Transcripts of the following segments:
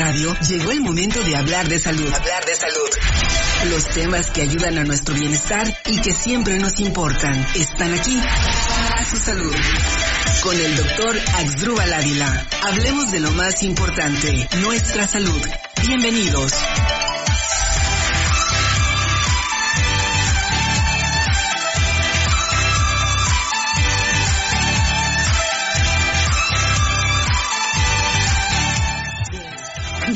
Llegó el momento de hablar de salud. Hablar de salud. Los temas que ayudan a nuestro bienestar y que siempre nos importan están aquí. A su salud. Con el doctor Axdrúbal Ávila. Hablemos de lo más importante, nuestra salud. Bienvenidos.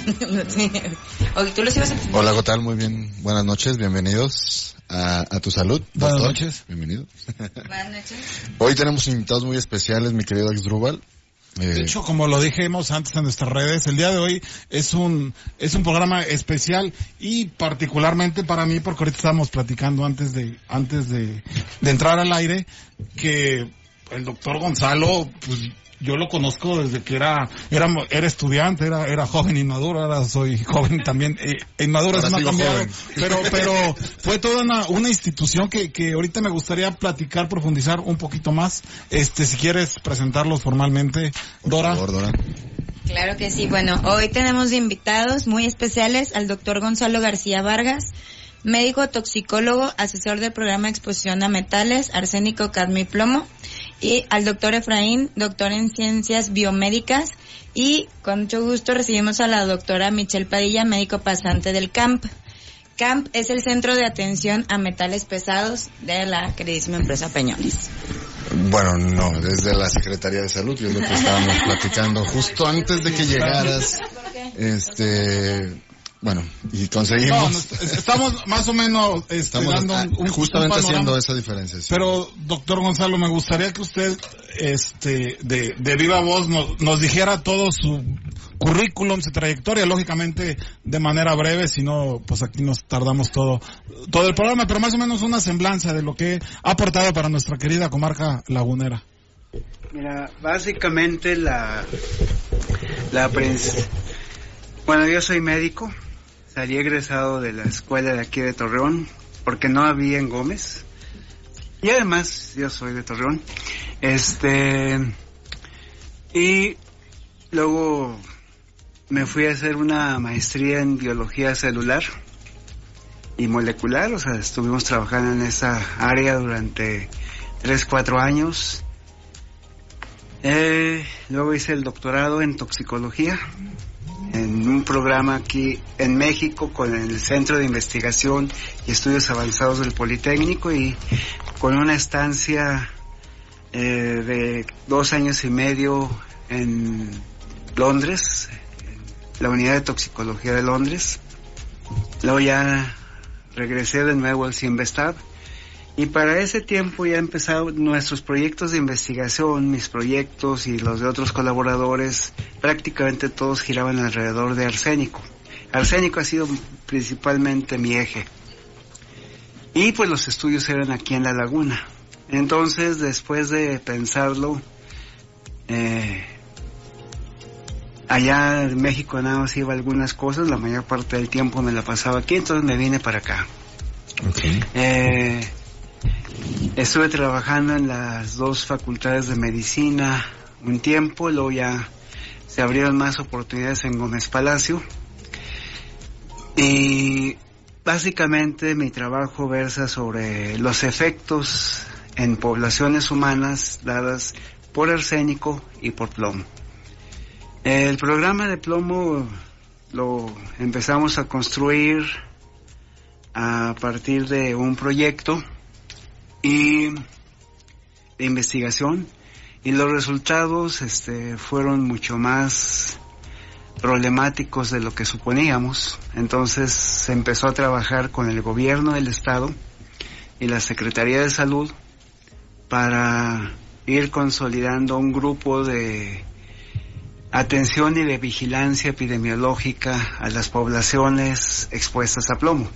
Hola, ¿qué tal? Muy bien. Buenas noches, bienvenidos a, tu salud. Buenas noches. Buenas noches. Hoy tenemos invitados muy especiales, mi querido Axdrúbal. Eh, de hecho, como lo dijimos antes en nuestras redes, el día de hoy es un es un programa especial y particularmente para mí, porque ahorita estábamos platicando antes de antes de, de entrar al aire que el doctor Gonzalo, pues yo lo conozco desde que era, era, era estudiante, era, era joven inmaduro, ahora soy joven también, eh, inmaduro me ha cambiado, pero, pero fue toda una, una institución que, que ahorita me gustaría platicar, profundizar un poquito más, este, si quieres presentarlos formalmente, Dora. Dora. Claro que sí, bueno, hoy tenemos invitados muy especiales al doctor Gonzalo García Vargas, médico toxicólogo, asesor del programa de exposición a metales, arsénico, cadmio y plomo, y al doctor Efraín, doctor en ciencias biomédicas, y con mucho gusto recibimos a la doctora Michelle Padilla, médico pasante del CAMP. CAMP es el Centro de Atención a Metales Pesados de la queridísima empresa Peñones. Bueno, no, desde la Secretaría de Salud, y es lo que estábamos platicando justo antes de que llegaras. Este, bueno, y conseguimos. estamos más o menos este, estamos dando un, justamente haciendo esa diferencia. Pero, doctor Gonzalo, me gustaría que usted, este, de, de viva voz nos, nos dijera todo su currículum, su trayectoria, lógicamente de manera breve, si no, pues aquí nos tardamos todo, todo el programa, pero más o menos una semblanza de lo que ha aportado para nuestra querida comarca lagunera. Mira, básicamente la, la bueno, yo soy médico, Salí egresado de la escuela de aquí de Torreón, porque no había en Gómez. Y además, yo soy de Torreón. Este. Y luego me fui a hacer una maestría en biología celular y molecular, o sea, estuvimos trabajando en esa área durante 3, 4 años. Eh, luego hice el doctorado en toxicología en un programa aquí en México con el Centro de Investigación y Estudios Avanzados del Politécnico y con una estancia eh, de dos años y medio en Londres, la unidad de toxicología de Londres. Luego ya regresé de nuevo al CIMBESTAB y para ese tiempo ya empezaron nuestros proyectos de investigación, mis proyectos y los de otros colaboradores, prácticamente todos giraban alrededor de arsénico. Arsénico ha sido principalmente mi eje. Y pues los estudios eran aquí en la laguna. Entonces, después de pensarlo, eh, allá en México nada más iba algunas cosas, la mayor parte del tiempo me la pasaba aquí, entonces me vine para acá. Okay. Eh, Estuve trabajando en las dos facultades de medicina un tiempo, luego ya se abrieron más oportunidades en Gómez Palacio. Y básicamente mi trabajo versa sobre los efectos en poblaciones humanas dadas por arsénico y por plomo. El programa de plomo lo empezamos a construir a partir de un proyecto y de investigación y los resultados este, fueron mucho más problemáticos de lo que suponíamos. Entonces se empezó a trabajar con el gobierno del estado y la Secretaría de Salud para ir consolidando un grupo de atención y de vigilancia epidemiológica a las poblaciones expuestas a plomo.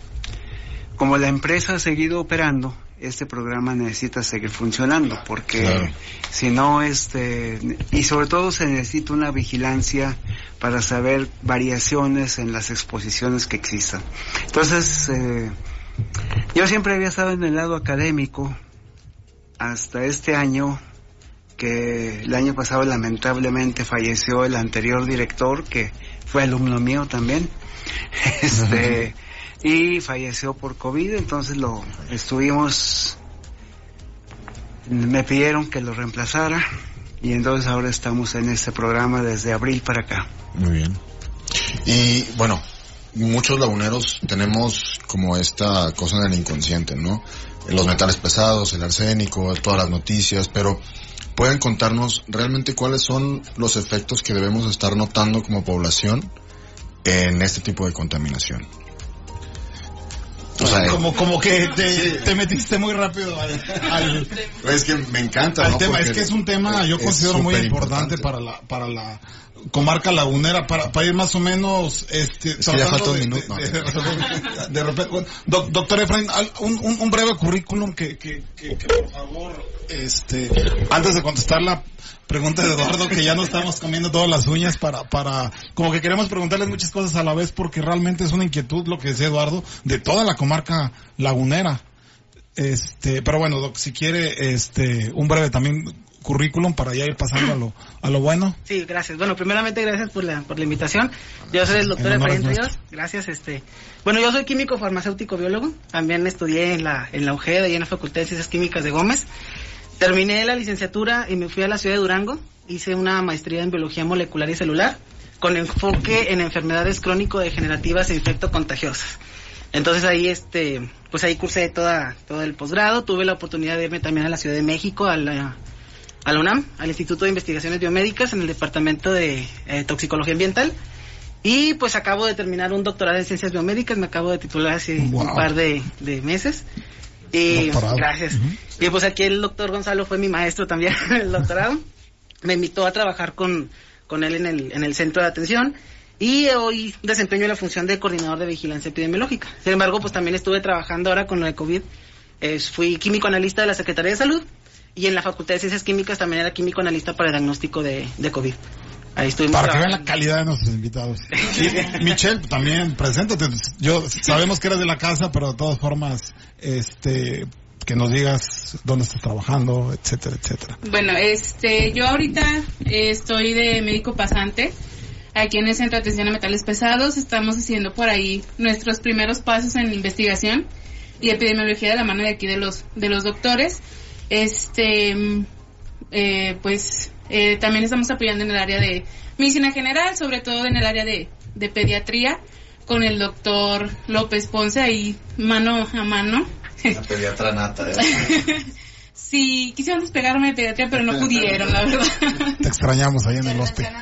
Como la empresa ha seguido operando, este programa necesita seguir funcionando porque si no este y sobre todo se necesita una vigilancia para saber variaciones en las exposiciones que existan. Entonces eh, yo siempre había estado en el lado académico hasta este año que el año pasado lamentablemente falleció el anterior director que fue alumno mío también. Este, y falleció por COVID, entonces lo estuvimos, me pidieron que lo reemplazara y entonces ahora estamos en este programa desde abril para acá. Muy bien. Y bueno, muchos laguneros tenemos como esta cosa en el inconsciente, ¿no? Los metales pesados, el arsénico, todas las noticias, pero pueden contarnos realmente cuáles son los efectos que debemos estar notando como población en este tipo de contaminación. Como, como que te, te metiste muy rápido al, al es que me encanta al ¿no? tema. Es que es un tema, yo considero muy importante para la, para la comarca lagunera, para, para ir más o menos, este, que ya falta un minuto, de- ¿no? de- de repente, bueno, doc- doctor Efraín, un, un, un breve currículum que, que, que, que, por favor, este, antes de contestar la pregunta de Eduardo, que ya no estamos comiendo todas las uñas para, para, como que queremos preguntarles muchas cosas a la vez porque realmente es una inquietud lo que decía Eduardo de toda la comarca lagunera. Este, pero bueno, doc, si quiere, este, un breve también currículum para ya ir pasando a lo, a lo bueno. Sí, gracias. Bueno, primeramente gracias por la, por la invitación. Yo soy el doctor Efraín Ríos. Gracias, este. Bueno, yo soy químico farmacéutico biólogo. También estudié en la, en la UGED, ahí en la Facultad de Ciencias Químicas de Gómez. Terminé la licenciatura y me fui a la ciudad de Durango. Hice una maestría en biología molecular y celular con enfoque en enfermedades crónico-degenerativas e infecto-contagiosas. Entonces ahí, este, pues ahí cursé toda, todo el posgrado. Tuve la oportunidad de irme también a la Ciudad de México, a la, a la UNAM, al Instituto de Investigaciones Biomédicas, en el Departamento de eh, Toxicología Ambiental. Y pues acabo de terminar un doctorado en Ciencias Biomédicas, me acabo de titular hace Wow. un par de, de meses. Y Doctorado. gracias. Y pues aquí el doctor Gonzalo fue mi maestro también en el doctorado. Me invitó a trabajar con, con él en el, en el centro de atención. Y hoy desempeño la función de coordinador de vigilancia epidemiológica. Sin embargo, pues también estuve trabajando ahora con lo de COVID. Eh, fui químico analista de la Secretaría de Salud y en la Facultad de Ciencias Químicas también era químico analista para el diagnóstico de, de COVID. Ahí estuvimos Para que vean la calidad de nuestros invitados. Y, Michelle, también, preséntate. Yo, sabemos que eres de la casa, pero de todas formas, este, que nos digas dónde estás trabajando, etcétera, etcétera. Bueno, este, yo ahorita eh, estoy de médico pasante aquí en el Centro de Atención a Metales Pesados. Estamos haciendo por ahí nuestros primeros pasos en investigación y epidemiología de la mano de aquí de los de los doctores. Este, mm, eh, pues eh, también estamos apoyando en el área de medicina general, sobre todo en el área de, de pediatría, con el doctor López Ponce ahí mano a mano. La pediatra nata. ¿eh? Sí, quisieron despegarme de pediatría, pero no pudieron, la verdad. Te extrañamos ahí en el hospital.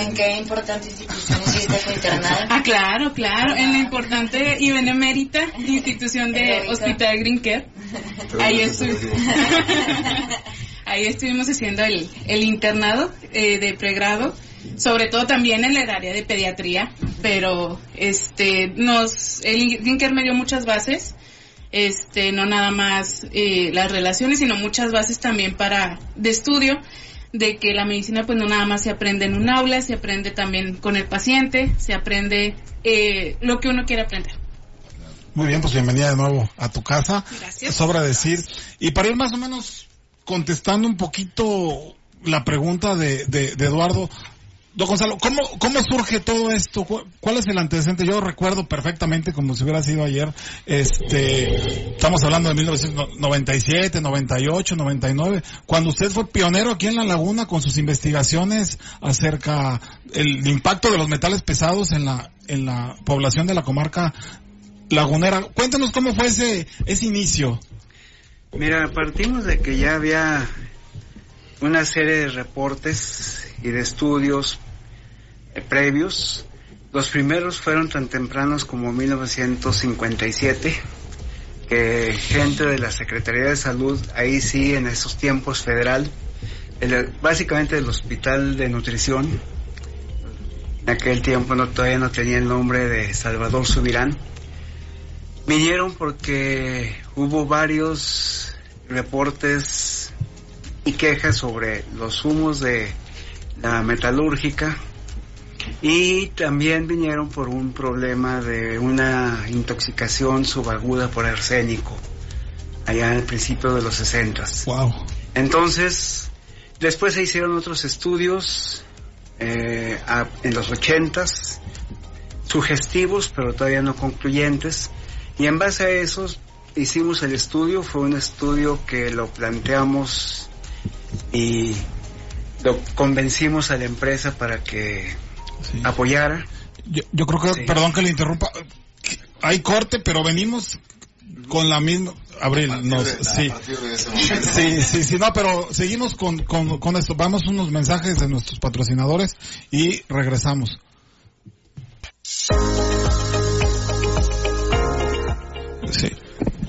En qué importante institución hiciste tu internado. Ah, claro, claro, en la importante y benemérita institución de. Hospital Green Care. Ahí, estu- Ahí estuvimos haciendo el, el internado eh, de pregrado, sobre todo también en el área de pediatría, pero este nos el Care me dio muchas bases, este no nada más eh, las relaciones, sino muchas bases también para de estudio de que la medicina pues no nada más se aprende en un aula, se aprende también con el paciente, se aprende eh, lo que uno quiere aprender. Muy bien, pues bienvenida de nuevo a tu casa. Gracias. Sobra decir. Y para ir más o menos contestando un poquito la pregunta de, de, de Eduardo, Don Gonzalo, ¿cómo, ¿cómo surge todo esto? ¿Cu- ¿Cuál es el antecedente? Yo recuerdo perfectamente, como si hubiera sido ayer, este, estamos hablando de 1997, 98, 99, cuando usted fue pionero aquí en La Laguna con sus investigaciones acerca el impacto de los metales pesados en la, en la población de la comarca lagunera. Cuéntanos cómo fue ese, ese inicio. Mira, partimos de que ya había una serie de reportes y de estudios eh, previos. Los primeros fueron tan tempranos como 1957, que gente de la Secretaría de Salud, ahí sí, en esos tiempos federal, básicamente el Hospital de Nutrición, en aquel tiempo no, todavía no tenía el nombre de Salvador Subirán, Vinieron porque hubo varios reportes y quejas sobre los humos de la metalúrgica y también vinieron por un problema de una intoxicación subaguda por arsénico allá al principio de los 60. Wow. Entonces, después se hicieron otros estudios eh, a- en los ochentas, sugestivos pero todavía no concluyentes, y en base a esos hicimos el estudio, fue un estudio que lo planteamos y lo convencimos a la empresa para que Sí. apoyara. Yo, yo creo que, Sí. perdón que le interrumpa, hay corte, pero venimos con la misma... Abril, nos, sí. Sí, sí, sí, no, pero seguimos con, con, con esto. Vamos unos mensajes de nuestros patrocinadores y regresamos.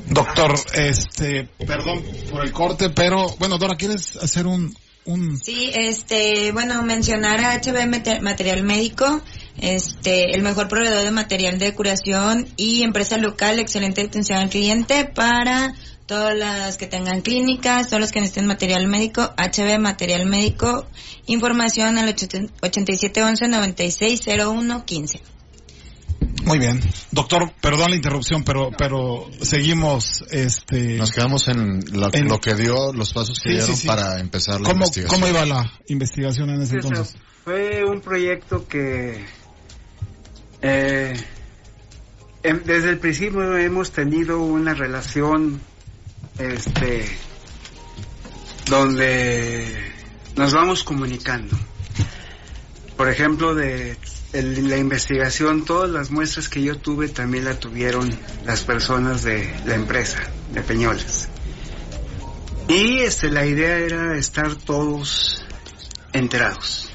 Doctor, este, perdón por el corte, pero bueno, Dora, ¿quieres hacer un, un, Sí, este, bueno, mencionar a HB Mate- Material Médico, este, el mejor proveedor de material de curación y empresa local, excelente atención al cliente para todas las que tengan clínicas, todos los que necesiten material médico, HB Material Médico, información al 8711 960115. Muy bien. Doctor, perdón la interrupción, pero, pero seguimos, este, Nos quedamos en, la- En- lo que dio, los pasos que Sí, dieron sí, sí. para empezar la ¿cómo, investigación. ¿cómo iba la investigación en ese Sí, o sea, entonces? fue un proyecto que eh, em- desde el principio hemos tenido una relación este donde nos vamos comunicando. Por ejemplo, de la investigación, todas las muestras que yo tuve también la tuvieron las personas de la empresa, de Peñoles. Y este, la idea era estar todos enterados.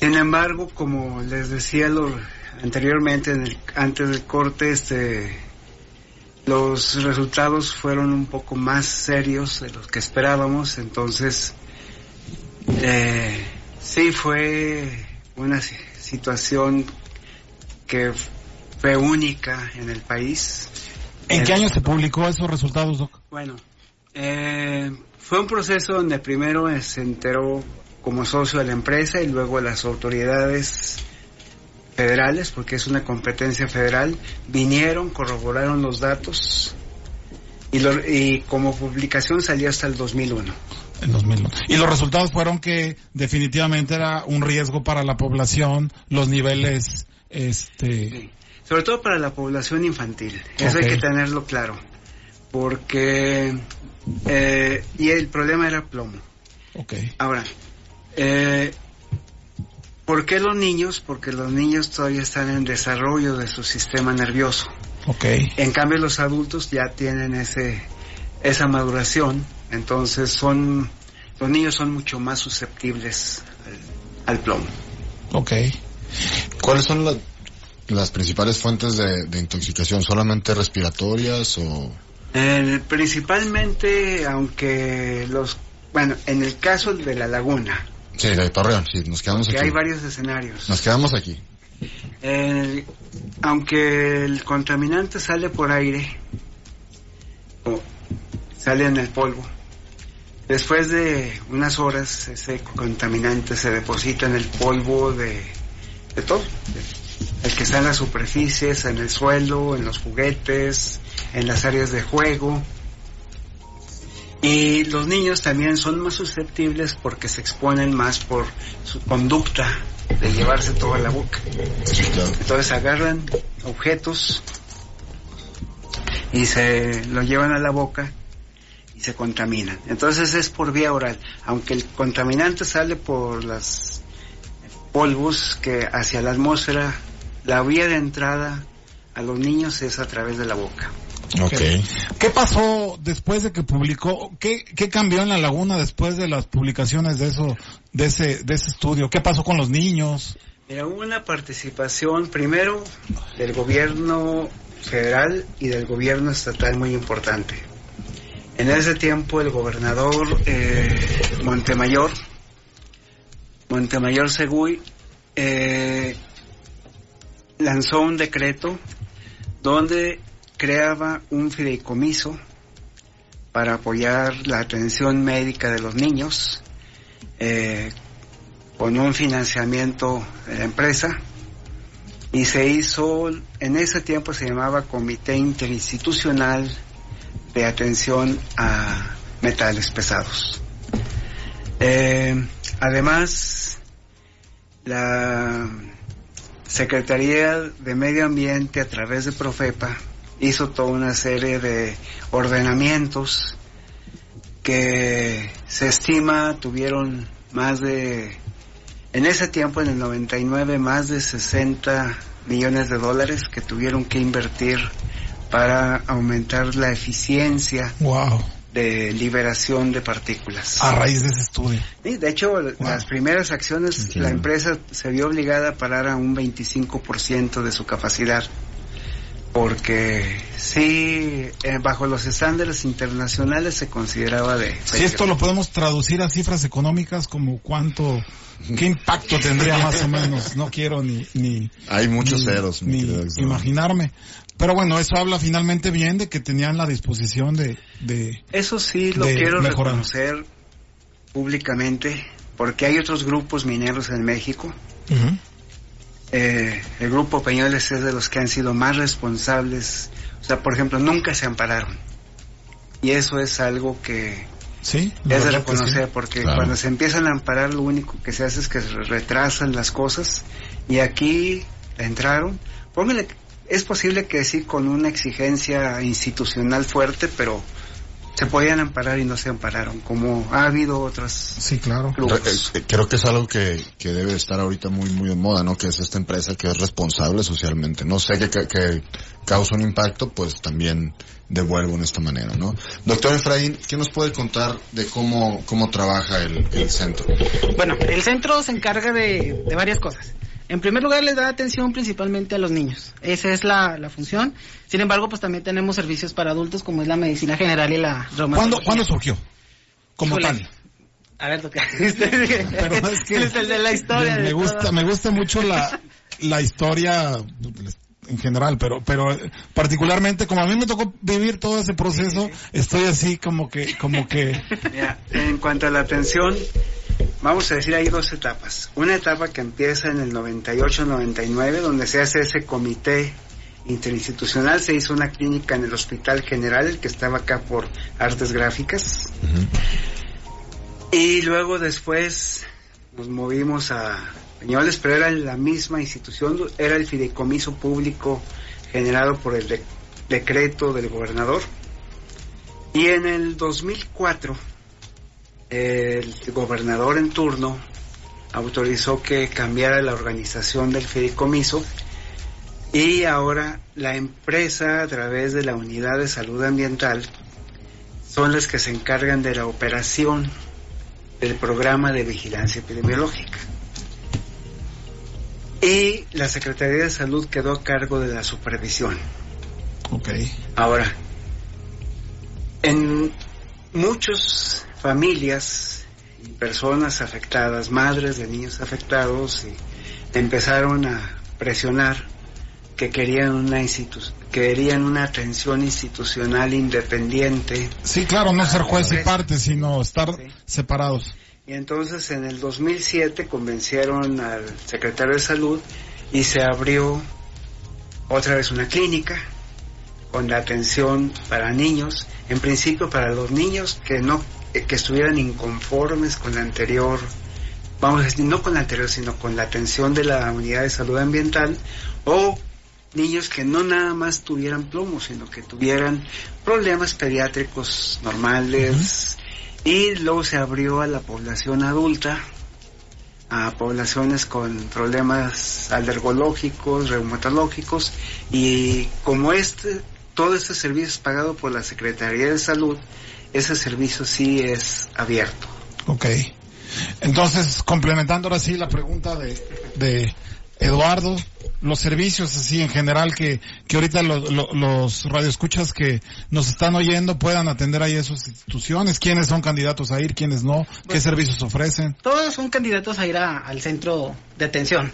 Sin embargo, como les decía lo, anteriormente, en el- antes del corte, este, los resultados fueron un poco más serios de los que esperábamos, entonces eh, sí fue una si- situación que fue única en el país. ¿En qué Eh, año se publicó esos resultados, Doc? bueno, eh, fue un proceso donde primero eh, se enteró como socio de la empresa y luego las autoridades federales, porque es una competencia federal, vinieron, corroboraron los datos y, lo- y como publicación salió hasta el 2001. En 2001. Y los resultados fueron que definitivamente era un riesgo para la población, los niveles, este, Sí. Sobre todo para la población infantil. Eso hay que tenerlo claro. Porque... eh, y el problema era plomo. ok, Ahora, eh, ¿por qué los niños? Porque los niños todavía están en desarrollo de su sistema nervioso. ok, En cambio, los adultos ya tienen ese, esa maduración, entonces son, los niños son mucho más susceptibles al, al plomo. ok. ¿Cuáles son la- las principales fuentes de, de intoxicación? ¿Solamente respiratorias o...? Eh, principalmente, aunque los, bueno, en el caso de la laguna, Sí, de Torreón, sí, nos quedamos que aquí. hay varios escenarios. Nos quedamos aquí. El- aunque el contaminante sale por aire, o sale en el polvo, después de unas horas ese contaminante se deposita en el polvo de, de todo. El que está en las superficies, en el suelo, en los juguetes, en las áreas de juego. Y los niños también son más susceptibles porque se exponen más por su conducta de llevarse todo a la boca. Entonces agarran objetos y se lo llevan a la boca se contaminan. Entonces es por vía oral. Aunque el contaminante sale por los polvos que hacia la atmósfera, la vía de entrada a los niños es a través de la boca. Ok. ¿Qué pasó después de que publicó? ¿Qué, qué cambió en la laguna después de las publicaciones de eso, de ese, de ese estudio? ¿Qué pasó con los niños? Mira, hubo una participación primero del gobierno federal y del gobierno estatal muy importante. En ese tiempo el gobernador eh, Montemayor, Montemayor Segui, eh, lanzó un decreto donde creaba un fideicomiso para apoyar la atención médica de los niños eh, con un financiamiento de la empresa. Y se hizo, en ese tiempo se llamaba Comité Interinstitucional de Atención a Metales Pesados. Eh, además, la Secretaría de Medio Ambiente a través de Profepa hizo toda una serie de ordenamientos que se estima tuvieron más de, en ese tiempo, en el 99, más de 60 millones de dólares que tuvieron que invertir para aumentar la eficiencia Wow. de liberación de partículas. A raíz de ese estudio. Sí, de hecho, las primeras acciones, Entiendo. la empresa se vio obligada a parar a un 25% de su capacidad. Porque sí, eh, bajo los estándares internacionales se consideraba de... Si esto lo podemos traducir a cifras económicas, como cuánto, qué impacto tendría más o menos, no quiero ni, ni, Hay muchos ni- ceros, ni imaginarme. Pero bueno, eso habla finalmente bien de que tenían la disposición de, de, Eso sí lo de quiero mejorar. reconocer públicamente, porque hay otros grupos mineros en México. Eh, el grupo Peñoles es de los que han sido más responsables. O sea, por ejemplo, nunca se ampararon. Y eso es algo que sí, es de reconocer, sí. porque Claro. cuando se empiezan a amparar, lo único que se hace es que se retrasan las cosas. Y aquí entraron. Póngale, es posible que sí con una exigencia institucional fuerte, pero se podían amparar y no se ampararon, como ha habido otras Sí, claro. grupos. Eh, eh, Creo que es algo que, que debe estar ahorita muy muy de moda, ¿no? Que es esta empresa que es responsable socialmente. No sé que, que, que causa un impacto, pues también devuelvo en esta manera, ¿no? Doctor Efraín, ¿qué nos puede contar de cómo, cómo trabaja el, el centro? Bueno, el centro se encarga de, de varias cosas. En primer lugar, les da atención principalmente a los niños. Esa es la, la función. Sin embargo, pues también tenemos servicios para adultos como es la medicina general y la. ¿Cuándo, ¿Cuándo surgió? Como Híjole. tal. A ver, doctor. Pero es que es el de la historia. me, de gusta, todo. me gusta mucho la, la historia en general, pero, pero particularmente como a mí me tocó vivir todo ese proceso, estoy así como que, como que, Mira, en cuanto a la atención, vamos a decir hay dos etapas. Una etapa que empieza en el 98-99, donde se hace ese comité interinstitucional, se hizo una clínica en el Hospital General, el que estaba acá por Artes Gráficas, y luego después nos movimos a Peñoles, pero era la misma institución, era el fideicomiso público generado por el de- decreto del gobernador. Y en el 2004, el gobernador en turno autorizó que cambiara la organización del fideicomiso y ahora la empresa a través de la unidad de salud ambiental son las que se encargan de la operación del programa de vigilancia epidemiológica. Y la Secretaría de Salud quedó a cargo de la supervisión. ok, Ahora, en muchas familias y personas afectadas, madres de niños afectados, y empezaron a presionar que querían una querían una atención institucional independiente sí, claro, no ser juez y parte, sino estar Sí. separados. Y entonces en el 2007 convencieron al secretario de salud y se abrió otra vez una clínica con la atención para niños, en principio para los niños que no que estuvieran inconformes con la anterior, vamos a decir, no con la anterior, sino con la atención de la unidad de salud ambiental o niños que no nada más tuvieran plomo, sino que tuvieran problemas pediátricos normales, y luego se abrió a la población adulta, a poblaciones con problemas alergológicos, reumatológicos, y como este, todo este servicio es pagado por la Secretaría de Salud, ese servicio sí es abierto. Ok. Entonces, complementando ahora sí la pregunta de, de Eduardo, los servicios así en general que, que ahorita lo- lo- los radioescuchas que nos están oyendo puedan atender ahí a esas instituciones, quiénes son candidatos a ir, quiénes no, qué servicios ofrecen. Todos son candidatos a ir a- al centro de atención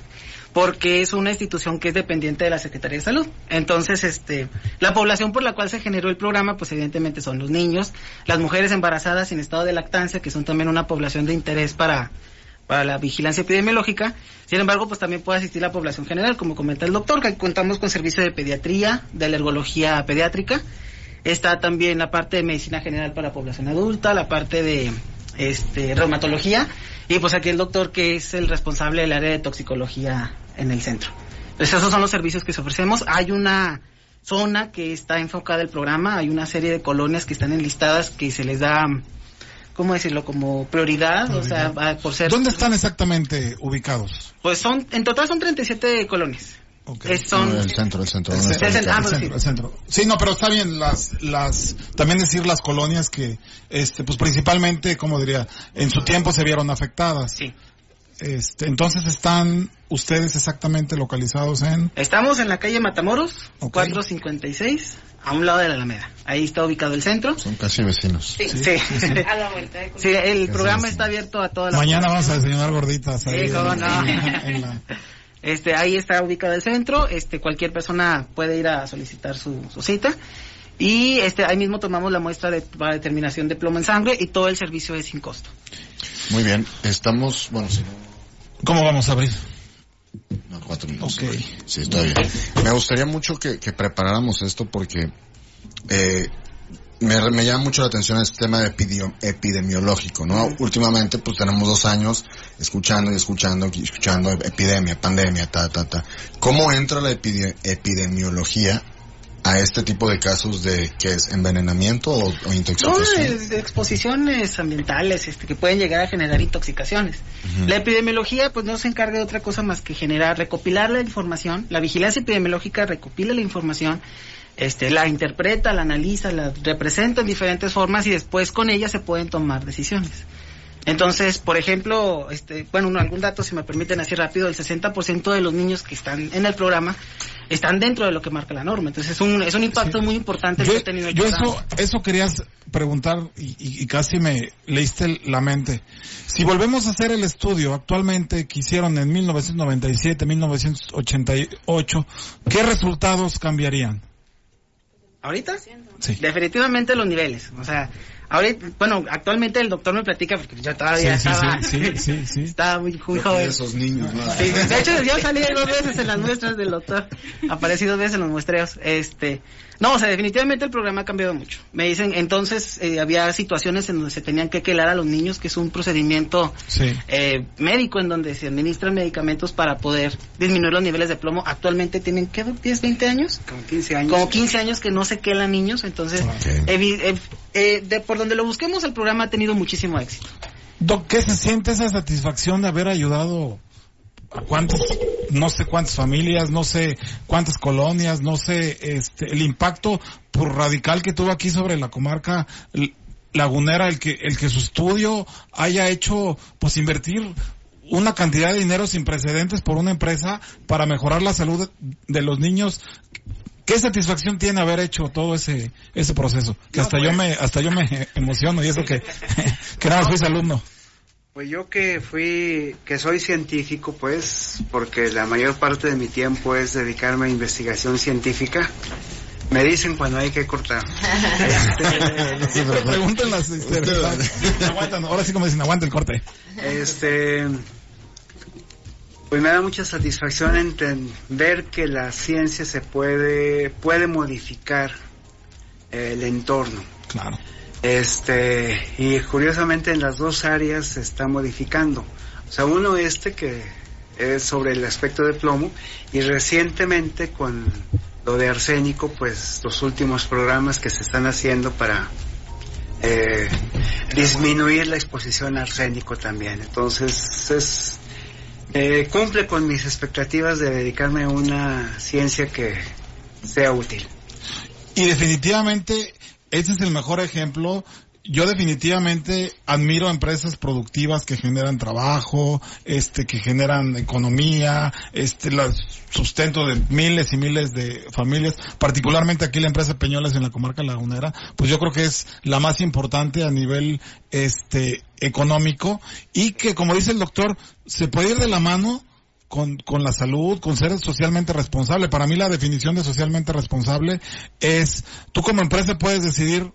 porque es una institución que es dependiente de la Secretaría de Salud. Entonces, este, la población por la cual se generó el programa, pues evidentemente son los niños, las mujeres embarazadas sin estado de lactancia, que son también una población de interés para, para la vigilancia epidemiológica. Sin embargo, pues también puede asistir la población general, como comenta el doctor, que contamos con servicio de pediatría, de alergología pediátrica. Está también la parte de medicina general para la población adulta, la parte de este, reumatología, y pues aquí el doctor que es el responsable del área de toxicología en el centro. Entonces esos son los servicios que se ofrecemos. Hay una zona que está enfocada el programa, hay una serie de colonias que están enlistadas que se les da, ¿cómo decirlo? Como prioridad, o sea, por ser... ¿Dónde están exactamente ubicados? Pues son, en total son 37 colonias. Ok. Es- son, No, el centro, el centro. El. Ah, bueno, el centro, el centro. Sí, no, pero está bien las, las, también decir las colonias que, este, pues principalmente, como diría, en su tiempo se vieron afectadas. sí. Este, entonces están ustedes exactamente localizados en, Estamos en la calle Matamoros, Ok. 456, a un lado de la Alameda. Ahí está ubicado el centro. Son casi vecinos. Sí, A la vuelta de Sí, el Sí, programa sí. está abierto a toda la mañana vamos a desayunar gorditas. ahí Sí, cómo en- no. en la- Este, ahí está ubicado el centro, este, cualquier persona puede ir a solicitar su, su cita. Y este, ahí mismo tomamos la muestra de, para determinación de plomo en sangre y todo el servicio es sin costo. Muy bien, estamos, bueno, sí, ¿Cómo vamos a abrir? no, cuatro minutos. Ok. Sí, está bien. Me gustaría mucho que, que preparáramos esto porque eh, me, me llama mucho la atención este tema de epidio- epidemiológico, ¿no? Últimamente, pues tenemos dos años escuchando y escuchando y escuchando epidemia, pandemia, ta, ta, ta. ¿Cómo entra la epide- epidemiología a este tipo de casos de, que es envenenamiento o, o No, intoxicación? es- exposiciones ambientales este, que pueden llegar a generar intoxicaciones. La epidemiología pues no se encarga de otra cosa más que generar, recopilar la información. La vigilancia epidemiológica recopila la información, este, la interpreta, la analiza, la representa en diferentes formas y después con ella se pueden tomar decisiones. Entonces, por ejemplo, este, bueno, algún dato, si me permiten así rápido, el 60% de los niños que están en el programa están dentro de lo que marca la norma. Entonces, es un, es un impacto Sí. muy importante Yo, que ha tenido el yo eso, eso querías preguntar y, y- y casi me leíste la mente. Si volvemos a hacer el estudio actualmente que hicieron en 1997, 1988, ¿qué resultados cambiarían? ¿Ahorita? Sí. Definitivamente los niveles. O sea, ahorita, bueno, actualmente el doctor me platica porque yo todavía Sí, estaba, sí, sí, sí, sí. estaba muy, muy joven. esos niños, ¿no? Sí, de hecho, yo salí dos veces en las muestras del doctor. Aparecí dos veces en los muestreos. Este, no, o sea, definitivamente el programa ha cambiado mucho. Me dicen, entonces eh, había situaciones en donde se tenían que quelar a los niños, que es un procedimiento Sí. eh, médico en donde se administran medicamentos para poder disminuir los niveles de plomo. Actualmente tienen, ¿qué? ¿10, 20 años? Como 15 años. Como 15 años que no se quelan niños, entonces, eh, eh, de por donde lo busquemos, el programa ha tenido muchísimo éxito. Doc, ¿qué se siente esa satisfacción de haber ayudado a cuántas, no sé cuántas familias, no sé cuántas colonias, no sé, este, el impacto por radical que tuvo aquí sobre la comarca lagunera, el que, el que su estudio haya hecho, pues invertir una cantidad de dinero sin precedentes por una empresa para mejorar la salud de los niños. ¿Qué satisfacción tiene haber hecho todo ese ese proceso? Que No, hasta pues. yo me hasta yo me emociono y eso que que nada más fui alumno. Pues yo que fui, que soy científico, pues, porque la mayor parte de mi tiempo es dedicarme a investigación científica, me dicen cuando hay que cortar. Este, Pregúntenle las este, aguantan, ahora sí como dicen, aguanta el corte. Este, pues me da mucha satisfacción enten- ver que la ciencia se puede, puede modificar el entorno. Claro. Este, y curiosamente en las dos áreas se está modificando. O sea, uno este que es sobre el aspecto de plomo y recientemente con lo de arsénico, pues los últimos programas que se están haciendo para eh, disminuir la exposición a arsénico también. Entonces, es, eh, cumple con mis expectativas de dedicarme a una ciencia que sea útil. Y definitivamente, ese es el mejor ejemplo. Yo definitivamente admiro empresas productivas que generan trabajo, este, que generan economía, este, el sustento de miles y miles de familias, particularmente aquí la empresa Peñoles en la comarca lagunera, pues yo creo que es la más importante a nivel, este, económico y que como dice el doctor, se puede ir de la mano con, con la salud, con ser socialmente responsable. Para mí la definición de socialmente responsable es, tú como empresa puedes decidir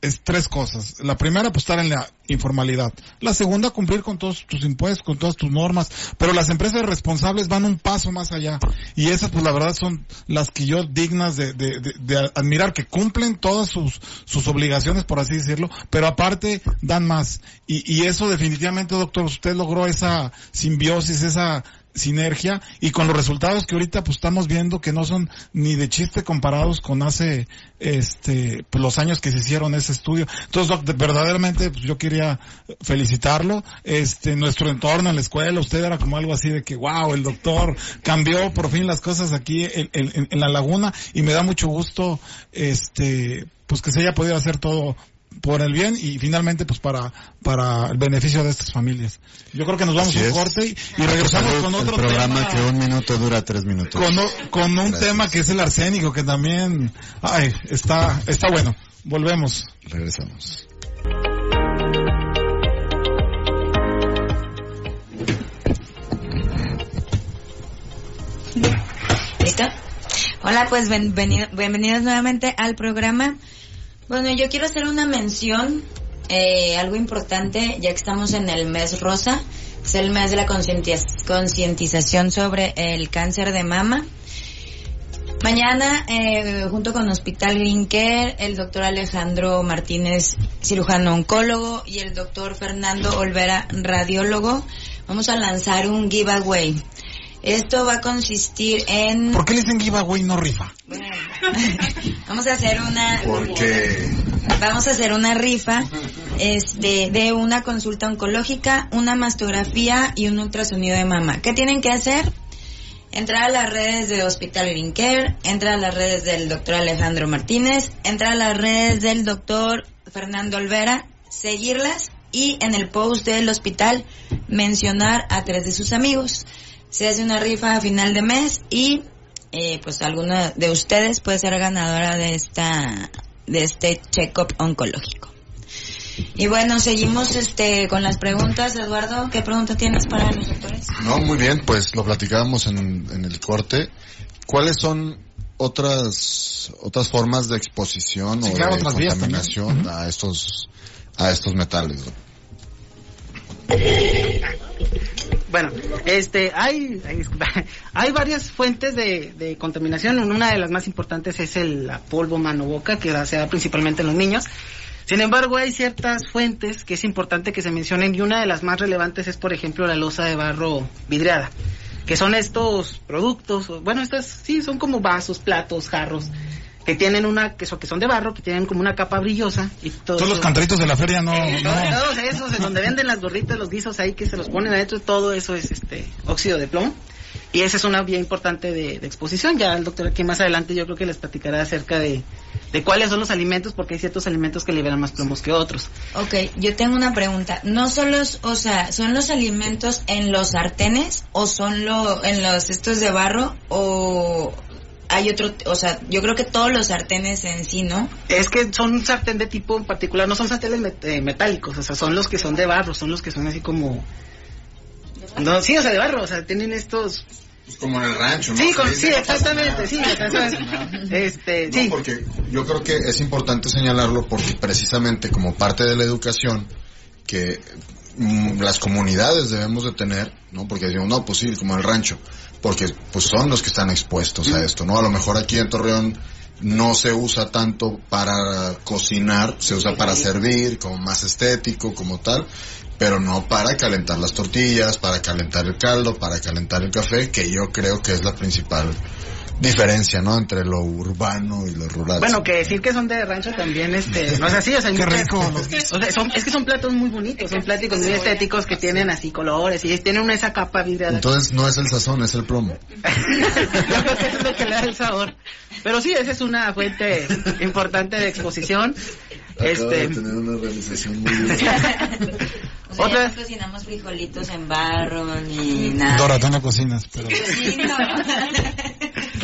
es tres cosas. La primera, pues estar en la informalidad. La segunda, cumplir con todos tus impuestos, con todas tus normas. Pero las empresas responsables van un paso más allá. Y esas, pues la verdad, son las que yo dignas de, de, de, admirar, que cumplen todas sus, sus obligaciones, por así decirlo, pero aparte dan más. Y, y eso definitivamente, doctor, usted logró esa simbiosis, esa sinergia y con los resultados que ahorita pues estamos viendo que no son ni de chiste comparados con hace este pues, los años que se hicieron ese estudio. Entonces, verdaderamente pues, yo quería felicitarlo. Este nuestro entorno en la escuela, usted era como algo así de que wow, el doctor cambió por fin las cosas aquí en la laguna y me da mucho gusto este pues que se haya podido hacer todo por el bien y finalmente pues para para el beneficio de estas familias. Yo creo que nos vamos a un corte y, regresamos con otro programa que un minuto dura tres minutos. Con, con un tema que es el arsénico que también ay, está está bueno. Volvemos. Regresamos. ¿Listo? Hola, pues bienvenidos nuevamente al programa. Bueno, yo quiero hacer una mención, eh, algo importante, ya que estamos en el mes rosa, es el mes de la concientización sobre el cáncer de mama. Mañana, eh, junto con Hospital Green el doctor Alejandro Martínez, cirujano oncólogo, y el doctor Fernando Olvera, radiólogo, vamos a lanzar un giveaway. Esto va a consistir en... ¿Por qué le dicen giveaway no rifa? vamos a hacer una... Porque... Vamos a hacer una rifa este, de una consulta oncológica, una mastografía y un ultrasonido de mama. ¿Qué tienen que hacer? Entrar a las redes de Hospital Green Care, entrar a las redes del doctor Alejandro Martínez, entrar a las redes del doctor Fernando Olvera, seguirlas y en el post del hospital mencionar a tres de sus amigos se hace una rifa a final de mes y eh, pues alguna de ustedes puede ser ganadora de esta de este check-up oncológico. Y bueno, seguimos este con las preguntas, Eduardo. ¿Qué pregunta tienes para los doctores? No, muy bien, pues lo platicábamos en, en el corte. ¿Cuáles son otras otras formas de exposición o de contaminación a estos a estos metales? Bueno, este, hay, hay, varias fuentes de, contaminación. Una de las más importantes es el polvo mano-boca, que se da principalmente en los niños. Sin embargo, hay ciertas fuentes que es importante que se mencionen y una de las más relevantes es, por ejemplo, la losa de barro vidriada, que son estos productos, bueno, estas sí, son como vasos, platos, jarros, que tienen una, que son, que son de barro, que tienen como una capa brillosa. Y Todos los cantaritos de la feria no, Todos esos, en donde venden las gorritas, los guisos ahí que se los ponen adentro, todo eso es este óxido de plomo. Y esa es una vía importante de, exposición. Ya el doctor aquí más adelante yo creo que les platicará acerca de, de cuáles son los alimentos, porque hay ciertos alimentos que liberan más plomos que otros. Ok, yo tengo una pregunta. ¿No son los, o sea, son los alimentos en los sartenes o son lo, en los estos de barro o hay otro, o sea, yo creo que todos los sartenes en sí, ¿no? Es que son sartén de tipo en particular, no son sartenes eh, metálicos, o sea, son los que son de barro, son los que son así como... No, sí, o sea, de barro, o sea, tienen estos... Pues como en el rancho, ¿no? Sí, sí, exactamente, sí. este, sí. porque yo creo que es importante señalarlo porque precisamente como parte de la educación que las comunidades debemos de tener, ¿no? Porque decimos, no, pues sí, como el rancho porque pues son los que están expuestos a esto, ¿no? A lo mejor aquí en Torreón no se usa tanto para cocinar, se usa para servir, como más estético, como tal, pero no para calentar las tortillas, para calentar el caldo, para calentar el café, que yo creo que es la principal diferencia, ¿no? Entre lo urbano y lo rural. Bueno, que decir que son de rancho también, este, no es así, o sea, son, es que son platos muy bonitos, son pláticos muy estéticos que tienen así colores y tienen una, esa capa vidriada. Entonces no es el sazón, es el plomo. Yo creo que eso es lo que le da el sabor. Pero sí, esa es una fuente importante de exposición. este... de tener una realización muy Otra... no cocinamos frijolitos en barro ni nada. Dora, tú no cocinas, pero...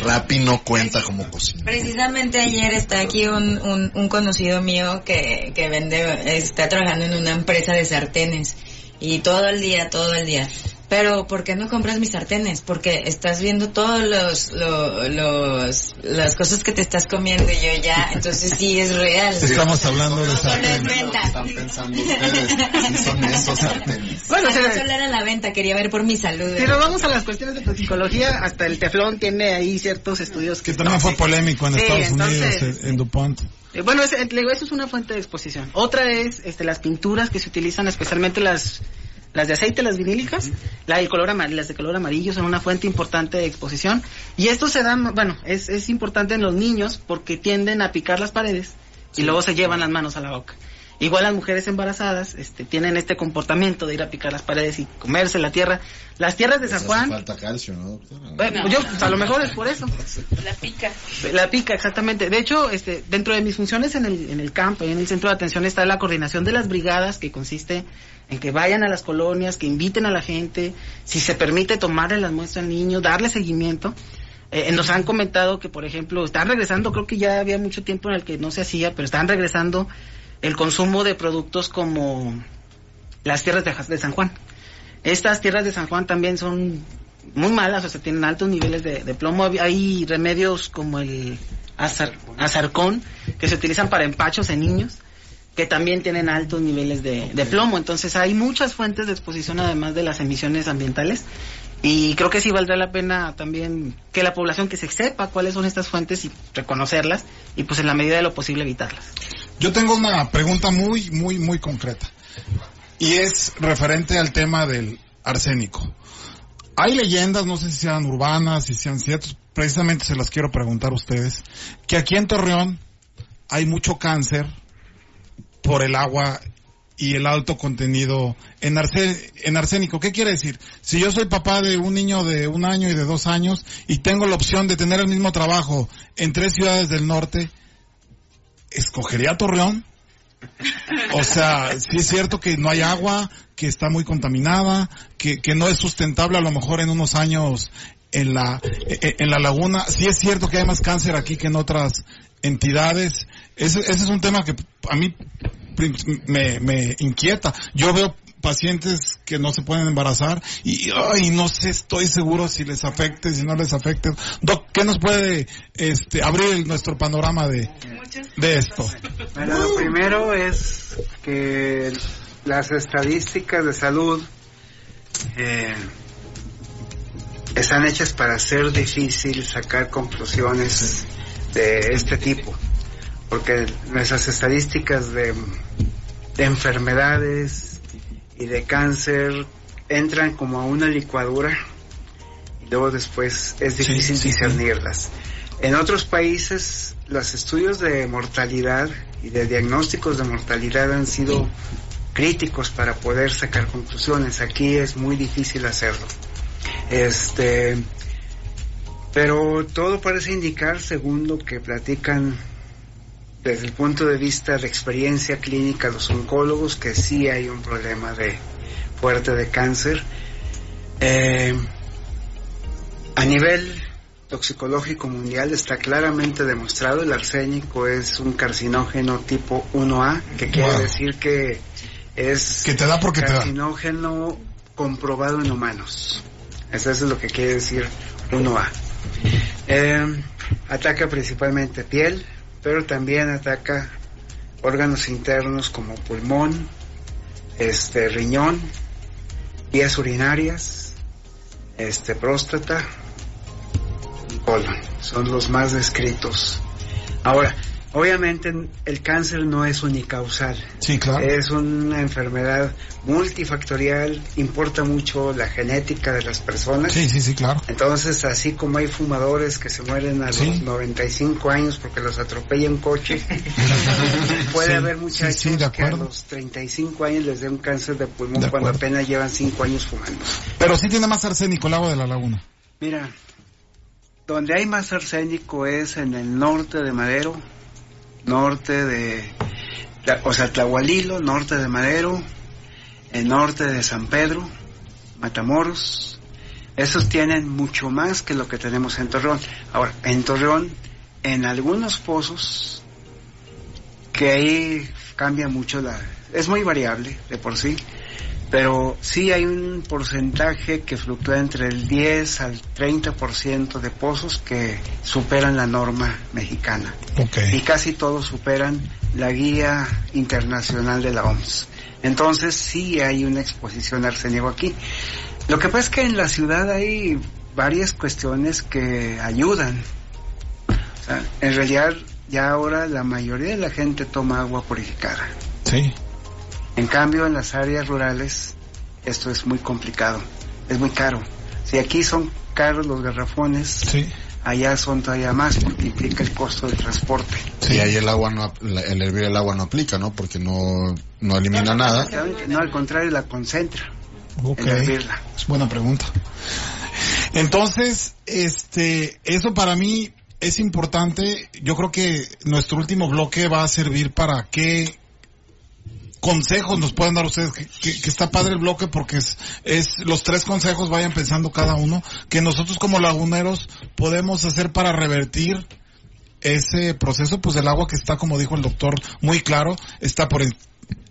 Rappi no cuenta como cocina. Precisamente ayer está aquí un, un, conocido mío que, que vende, está trabajando en una empresa de sartenes y todo el día, todo el día. Pero ¿por qué no compras mis sartenes? Porque estás viendo todos los, lo- los, las cosas que te estás comiendo y yo ya, entonces sí es real. Estamos hablando de No sartenes. venta. Están pensando ustedes si son esos sartenes. Bueno, no solo era la venta, quería ver por mi salud. si nos vamos a las cuestiones de toxicología, hasta el teflón tiene ahí ciertos estudios Que también fue polémico en Sí, Estados entonces- Unidos, en, en DuPont. Eh, Bueno, es- eh, le digo, eso es una fuente de exposición. Otra es este, las pinturas que se utilizan, especialmente las, las de aceite, las vinílicas, la del color amar- las de color amarillo son una fuente importante de exposición. Y esto se da, bueno, es, es importante en los niños porque tienden a picar las paredes y luego se llevan las manos a la boca. Igual las mujeres embarazadas este, tienen este comportamiento de ir a picar las paredes y comerse la tierra. Las tierras de San hace Juan, falta calcio, ¿no, doctora? bueno, No. yo, pues, a lo mejor es por eso. La pica. La pica, exactamente. De hecho, este, dentro de mis funciones en el, en el campo y en el centro de atención está la coordinación de las brigadas, que consiste en que vayan a las colonias, que inviten a la gente, si se permite tomarle las muestras al niño, darle seguimiento. Eh, nos han comentado que, por ejemplo, están regresando, creo que ya había mucho tiempo en el que no se hacía, pero están regresando el consumo de productos como las tierras de, de San Juan. Estas tierras de San Juan también son muy malas, o sea, tienen altos niveles de, de plomo. Hay remedios como el azar, azarcón, que se utilizan para empachos en niños, que también tienen altos niveles de, de plomo. Entonces hay muchas fuentes de exposición además de las emisiones ambientales. Y creo que sí valdrá la pena también que la población que se sepa cuáles son estas fuentes y reconocerlas y pues en la medida de lo posible evitarlas. Yo tengo una pregunta muy, muy, muy concreta. Y es referente al tema del arsénico. Hay leyendas, no sé si sean urbanas, si sean ciertas, precisamente se las quiero preguntar a ustedes, que aquí en Torreón hay mucho cáncer por el agua y el alto contenido en, en arsénico. ¿Qué quiere decir? Si yo soy papá de un niño de un año y de dos años y tengo la opción de tener el mismo trabajo en tres ciudades del norte, ¿escogería Torreón? O sea, sí es cierto que no hay agua, que está muy contaminada, que, que no es sustentable a lo mejor en unos años en la, e- en la laguna. Sí es cierto que hay más cáncer aquí que en otras entidades. Ese, ese es un tema que a mí me, me inquieta. Yo veo pacientes que no se pueden embarazar y ay, no sé, estoy seguro si les afecte, si no les afecte. Doc, ¿qué nos puede este, abrir el- nuestro panorama de, de esto? Bueno, lo primero es que las estadísticas de salud eh, están hechas para ser difícil sacar conclusiones de este tipo, porque nuestras estadísticas de, de enfermedades y de cáncer entran como a una licuadura y luego después es difícil sí, sí. discernirlas. En otros países los estudios de mortalidad y de diagnósticos de mortalidad han sido críticos para poder sacar conclusiones. Aquí es muy difícil hacerlo. Este, pero todo parece indicar, según lo que platican desde el punto de vista de experiencia clínica los oncólogos, que sí hay un problema de fuerte de cáncer. Eh, a nivel toxicológico mundial está claramente demostrado el arsénico es un carcinógeno tipo 1A, que quiere Wow. decir que es Que te da porque te da. carcinógeno comprobado en humanos. Eso es lo que quiere decir 1A. Eh, ataca principalmente piel, pero también ataca órganos internos como pulmón, este riñón, vías urinarias, este próstata y colon. Son los más descritos. Ahora, obviamente el cáncer no es unicausal. Sí, claro. Es una enfermedad multifactorial, importa mucho la genética de las personas. Sí, sí, sí, claro. Entonces, así como hay fumadores que se mueren a Sí. los 95 años porque los atropella un coche, puede Sí, haber muchachos sí, que a los 35 años les dé un cáncer de pulmón De cuando apenas llevan 5 años fumando. Pero sí tiene más arsénico el agua de la laguna. Mira, donde hay más arsénico es en el norte de Madero, norte de, o sea, Tlahualilo, norte de Madero, el norte de San Pedro, Matamoros. Esos tienen mucho más que lo que tenemos en Torreón. Ahora, en Torreón, en algunos pozos, que ahí cambia mucho la... Es muy variable de por sí, pero sí hay un porcentaje que fluctúa entre el 10 al 30% de pozos que superan la norma mexicana. Y casi todos superan la guía internacional de la OMS. Entonces sí hay una exposición a arsénico aquí. Lo que pasa es que en la ciudad hay varias cuestiones que ayudan. en realidad ya ahora la mayoría de la gente toma agua purificada. Sí. En cambio, en las áreas rurales esto es muy complicado, es muy caro. Si aquí son caros los garrafones, allá son todavía más porque implica el costo del transporte. Sí, ahí el agua no, el hervir el agua no aplica, ¿no? Porque no, no elimina nada. No, al contrario, la concentra. Okay. hervirla. Es buena pregunta. Entonces, este, eso para mí es importante. Yo creo que nuestro último bloque va a servir para que consejos nos pueden dar ustedes, que, está padre el bloque porque es, es, los tres consejos vayan pensando cada uno, que nosotros como laguneros podemos hacer para revertir ese proceso, pues el agua que está, como dijo el doctor, muy claro, está por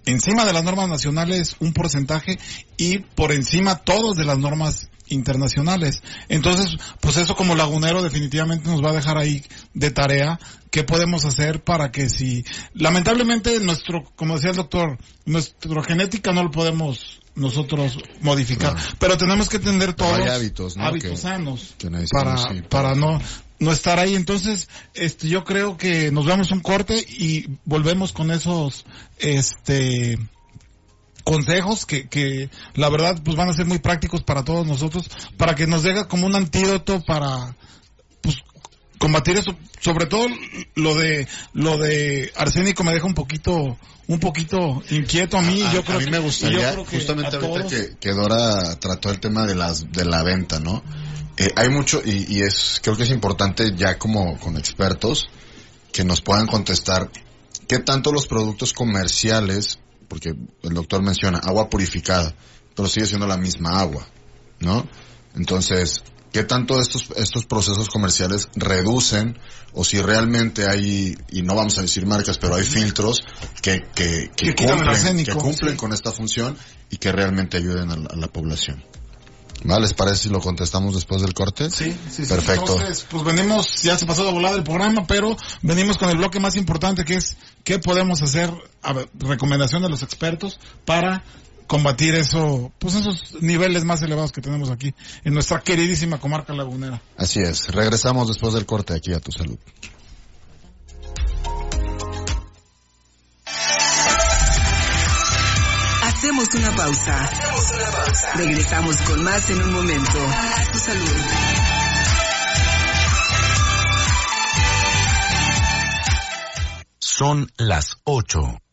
encima de las normas nacionales un porcentaje y por encima todos de las normas internacionales. Entonces, pues eso como lagunero definitivamente nos va a dejar ahí de tarea qué podemos hacer para que si lamentablemente nuestro, como decía el doctor, nuestra genética no lo podemos nosotros modificar, pero tenemos que tener todos hábitos, hábitos sanos para, para no no estar ahí. Entonces, este, yo creo que nos damos un corte y volvemos con esos, este, consejos que, que la verdad pues van a ser muy prácticos para todos nosotros, para que nos deje como un antídoto para pues combatir eso, sobre todo lo de lo de arsénico me deja un poquito un poquito inquieto a mí, yo creo a mí me gustaría justamente ahorita que, que, Dora trató el tema de las de la venta, ¿no? Eh, hay mucho y, y es creo que es importante ya como con expertos que nos puedan contestar qué tanto los productos comerciales porque el doctor menciona agua purificada, pero sigue siendo la misma agua, ¿no? Entonces, ¿qué tanto estos, estos procesos comerciales reducen o si realmente hay, y no vamos a decir marcas, pero hay filtros que, que, que, cumplen, que cumplen con esta función y que realmente ayuden a la población? ¿Vale? ¿Les parece si lo contestamos después del corte? Sí, sí, Perfecto. Entonces, pues venimos, ya se pasó de volada el programa, pero venimos con el bloque más importante que es qué podemos hacer, a recomendación de los expertos para combatir eso, pues esos niveles más elevados que tenemos aquí en nuestra queridísima comarca lagunera. Así es. Regresamos después del corte aquí a tu salud. Hacemos una pausa. Regresamos con más en un momento. A tu salud. Son las 8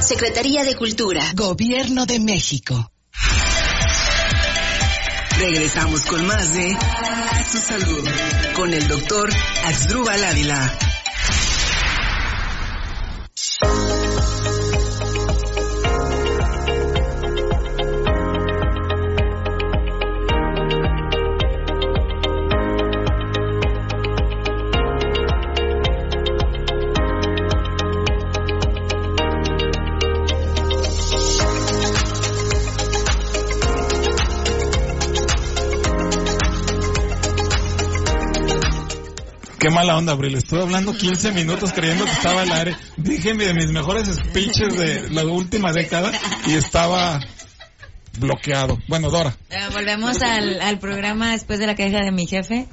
Secretaría de Cultura, Gobierno de México. Regresamos con más de A su salud con el doctor Axdrúbal Ávila. Mala onda, Abril. Estuve hablando 15 minutos creyendo que estaba al aire. Dije de mis mejores speeches de la última década y estaba bloqueado. Bueno, Dora. Eh, volvemos al, programa después de la queja de mi jefe.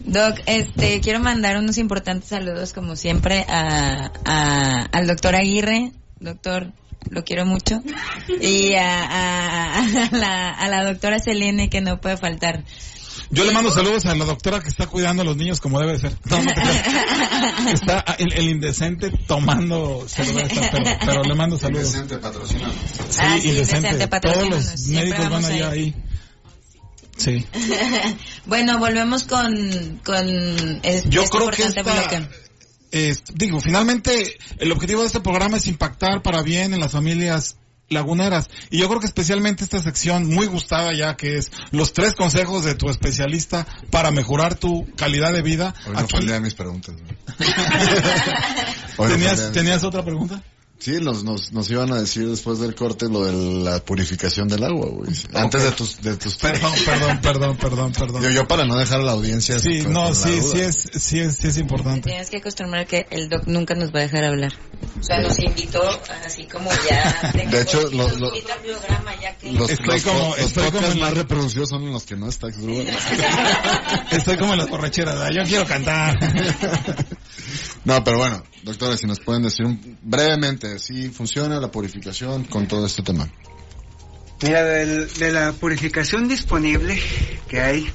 Doc, este, quiero mandar unos importantes saludos, como siempre, a, al doctor Aguirre. Doctor, lo quiero mucho. Y a, la, a la doctora Selene, que no puede faltar. Yo le mando saludos a la doctora que está cuidando a los niños como debe ser. No, no te está el, el indecente tomando cerveza, pero, pero le mando saludos. Indecente. Sí, Ah, sí, indecente. indecente, Todos los médicos van allá ahí. Sí. bueno, volvemos con, con es- Yo este creo que esta- digo, finalmente el objetivo de este programa es impactar para bien en las familias laguneras. Y yo creo que especialmente esta sección muy gustada ya que es los tres consejos de tu especialista para mejorar tu calidad de vida. Hoy no Aquí- mis preguntas. no ¿Tenías, ¿Tenías otra pregunta? Sí, nos, nos, nos iban a decir después del corte lo de la purificación del agua, güey. Antes de tus, de tus Perdón, perdón, perdón, perdón, perdón. Yo, yo para no dejar a la audiencia. Sí, con- no, con sí, sí es, sí es, sí es importante. Tienes que acostumbrar que el doc nunca nos va a dejar hablar. O sea, nos invitó así como ya... De hecho, lo- lo- Invita al programa ya que... Los, Estoy los, como- los estoy como en la- más reproducidos son los que no está Estoy como en las borracheras, ¿verdad? yo quiero cantar. No, pero bueno, doctora, si nos pueden decir un- brevemente si funciona la purificación con todo este tema. Mira, del- de la purificación disponible que hay,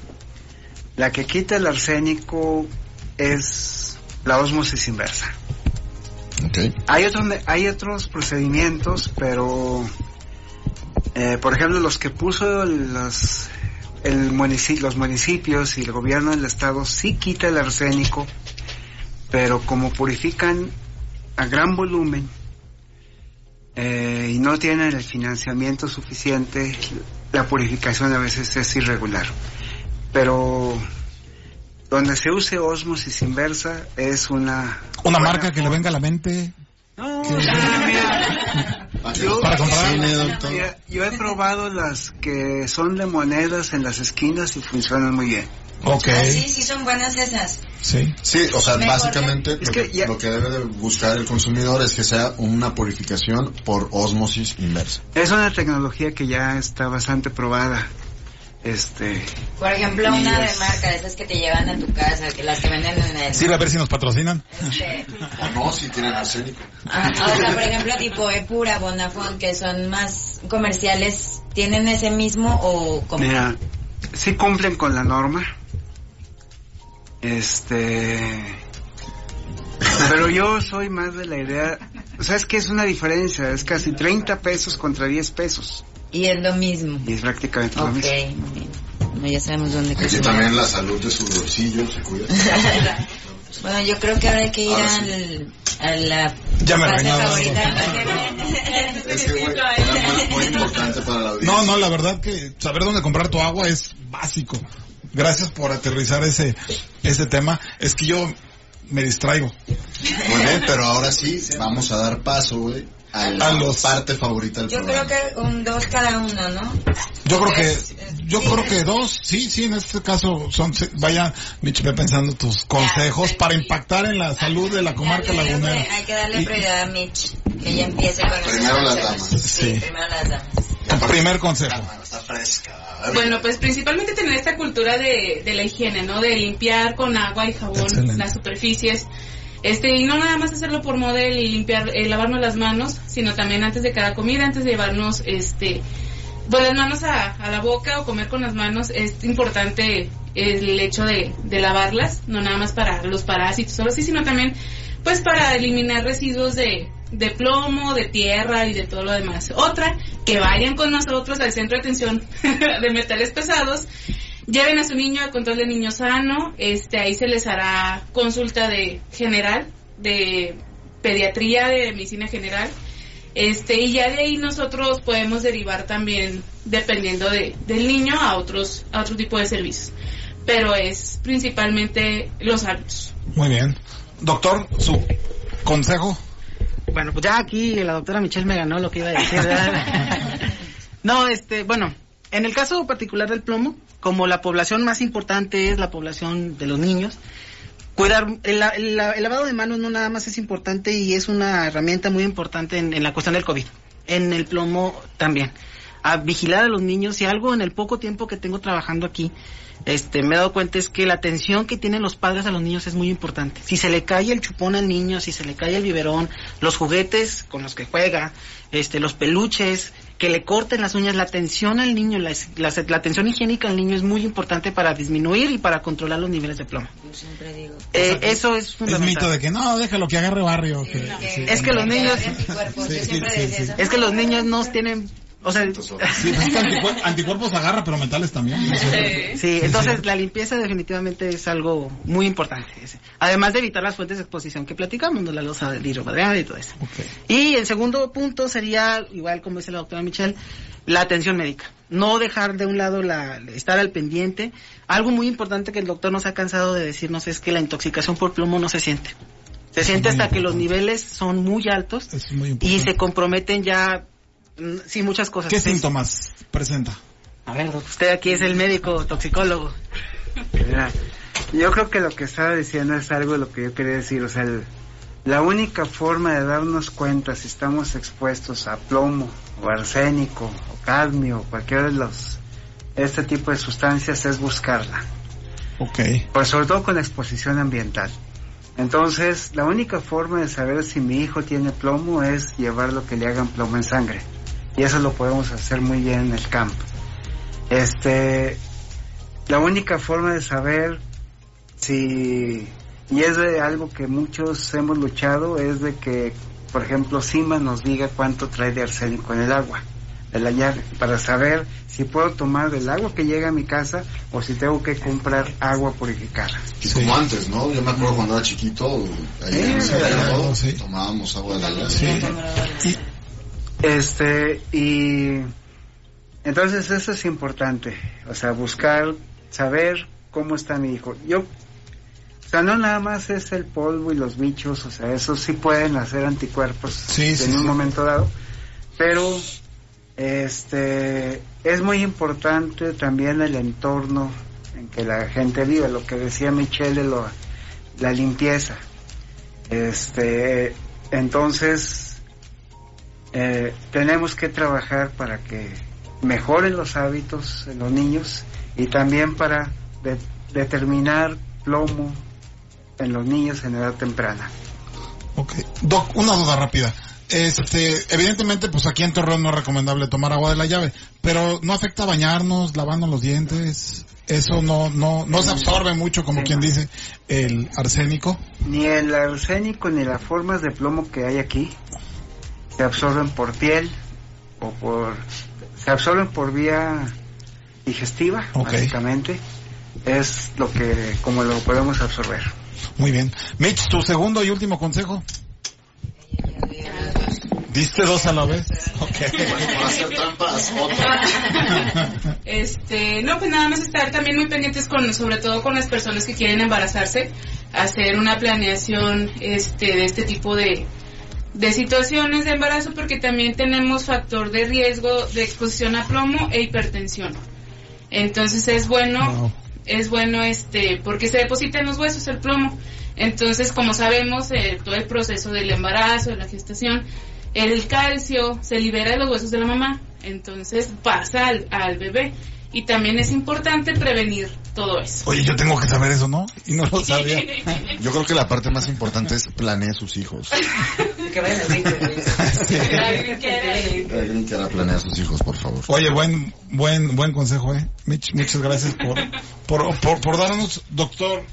la que quita el arsénico es la osmosis inversa. Okay. Hay, otro- hay otros procedimientos, pero, eh, por ejemplo, los que puso los, el munici- los municipios y el gobierno del estado sí quita el arsénico, pero como purifican a gran volumen eh, y no tienen el financiamiento suficiente, la purificación a veces es irregular. Pero donde se use osmosis inversa es una... Una marca que le venga a la mente. no, que- mira, yo, Para comprar. Mira, yo he probado las que son de monedas en las esquinas y funcionan muy bien. Ok. Ah, sí, sí son buenas esas. Sí. Sí, o sea, Mejor, básicamente Es lo, que que, ya- lo que debe de buscar el consumidor es que sea una purificación por osmosis inversa. Es una tecnología que ya está bastante probada. Este, Por ejemplo, una de marca, de esas que te llevan a tu casa, que las que venden en el... Sí, a ver si nos patrocinan. este, O no, si tienen arsénico. ah, o sea, por ejemplo, tipo Epura, Bonafont, que son más comerciales, ¿tienen ese mismo o como... mira, sí cumplen con la norma. Este, pero yo soy más de la idea, o sea, es que es una diferencia, es casi 30 pesos contra 10 pesos. Y es lo mismo. Y es prácticamente lo Ok, mismo. Bueno, ya sabemos dónde consumir. también la salud de su bolsillo se cuida. Bueno, yo creo que ahora hay que ir Ahora sí. al, a la Ya me regañaron. favorita. Es que, muy, muy importante para la audiencia. No, no, la verdad que saber dónde comprar tu agua es básico. Gracias por aterrizar ese, ese tema. Es que yo me distraigo. Muy bien, pero ahora sí, vamos a dar paso, güey, a la A los- parte favorita del Yo creo que un dos cada uno, ¿no? Yo creo que, es- yo sí, creo que dos, sí, sí, en este caso son, se- vaya, Mitch, ve pensando tus consejos para impactar en la salud de la comarca lagunera. Hay que darle Y- prioridad a Mitch, que ella empiece con Primero las damas. Sí, Sí. primero las damas. Primer consejo. Está fresca. Bueno, pues principalmente tener esta cultura de, de la higiene, ¿no? De limpiar con agua y jabón Excelente. las superficies. Este, y no nada más hacerlo por moda y limpiar, eh, lavarnos las manos, sino también antes de cada comida, antes de llevarnos, este, pues las manos a, a la boca o comer con las manos, es importante el hecho de, de lavarlas, no nada más para los parásitos solo así, sino también, pues para eliminar residuos de, de plomo, de tierra y de todo lo demás. Otra, que vayan con nosotros al centro de atención de metales pesados, lleven a su niño a control de niño sano, este ahí se les hará consulta de general, de pediatría, de medicina general, este y ya de ahí nosotros podemos derivar también dependiendo de, del niño a otros a otro tipo de servicios, pero es principalmente los hábitos. Muy bien. Doctor, su consejo. Bueno, pues ya aquí la doctora Michelle me ganó lo que iba a decir. ¿verdad? no, este, bueno, en el caso particular del plomo, como la población más importante es la población de los niños, cuidar el, el el lavado de manos no nada más es importante y es una herramienta muy importante en, en la cuestión del COVID. En el plomo también. A vigilar a los niños y algo en el poco tiempo que tengo trabajando aquí, este, me he dado cuenta es que la atención que tienen los padres a los niños es muy importante. Si se le cae el chupón al niño, si se le cae el biberón, los juguetes con los que juega, este, los peluches, que le corten las uñas, la atención al niño, la, la, la atención higiénica al niño es muy importante para disminuir y para controlar los niveles de plomo. Yo siempre digo. Eh, eso es Es fundamental. mito de que no, déjalo que agarre barrio. que- sí. Es que los niños, Sí, es que los niños no tienen, o sea, Sí, pues es que anticuer- anticuerpos agarra, pero mentales también. Sí. Sí, entonces la limpieza definitivamente es algo muy importante. ese. Además de evitar las fuentes de exposición que platicamos, ¿no? la losa del hidromadreal y todo eso. Y el segundo punto sería, igual como dice la doctora Michelle, la atención médica. No dejar de un lado la, estar al pendiente. Algo muy importante que el doctor nos ha cansado de decirnos es que la intoxicación por plomo no se siente. Se siente hasta que los niveles son muy altos Es muy y se comprometen ya, sí, muchas cosas. ¿Qué síntomas presenta? A ver, usted aquí es el médico toxicólogo. Mira, yo creo que lo que estaba diciendo es algo de lo que yo quería decir. O sea, el- la única forma de darnos cuenta si estamos expuestos a plomo o arsénico o cadmio o cualquiera de los este tipo de sustancias es buscarla. Ok. Pues sobre todo con la exposición ambiental. Entonces, la única forma de saber si mi hijo tiene plomo es llevarlo que le hagan plomo en sangre. Y eso lo podemos hacer muy bien en el campo. Este, la única forma de saber si, y es de algo que muchos hemos luchado, es de que, por ejemplo, CIMA nos diga cuánto trae de arsénico en el agua, de la llave, para saber si puedo tomar del agua que llega a mi casa o si tengo que comprar agua purificada. Y como antes, ¿no? Yo me acuerdo cuando era chiquito, ahí en el sí. tomábamos agua de la llave. Este, y entonces eso es importante, o sea, buscar, saber cómo está mi hijo. Yo, o sea, no nada más es el polvo y los bichos, o sea, eso sí pueden hacer anticuerpos Sí, en sí, un sí. momento dado, pero este, es muy importante también el entorno en que la gente vive, lo que decía Michelle, lo- la limpieza. Este, entonces, eh, tenemos que trabajar para que mejoren los hábitos en los niños y también para de- determinar plomo en los niños en edad temprana. ok. Doc, una duda rápida. Este, evidentemente, pues aquí en Torreón no es recomendable tomar agua de la llave, pero no afecta bañarnos, lavando los dientes. Eso no, no, no se absorbe mucho, como quien dice, el arsénico. Ni el arsénico ni las formas de plomo que hay aquí se absorben por piel o por se absorben por vía digestiva, básicamente. Es lo que como lo podemos absorber. Muy bien. Mitch, tu segundo y último consejo. ¿Diste dos a la vez? Ok. Este, no, pues nada más estar también muy pendientes con, sobre todo con las personas que quieren embarazarse, hacer una planeación, este, de este tipo de, de situaciones de embarazo, porque también tenemos factor de riesgo de exposición a plomo e hipertensión. Entonces es bueno, Wow. es bueno, este, porque se deposita en los huesos el plomo. Entonces, como sabemos, eh, todo el proceso del embarazo, de la gestación, el calcio se libera de los huesos de la mamá, entonces pasa al, al bebé. Y también es importante prevenir todo eso. Oye, yo tengo que saber eso, ¿no? Y no lo sabía. Yo creo que la parte más importante es planear sus hijos. Que vayan quiera planear sus hijos, por favor. Oye, buen, buen, buen consejo, eh. Mitch, muchas gracias por, por, por, por darnos, doctor,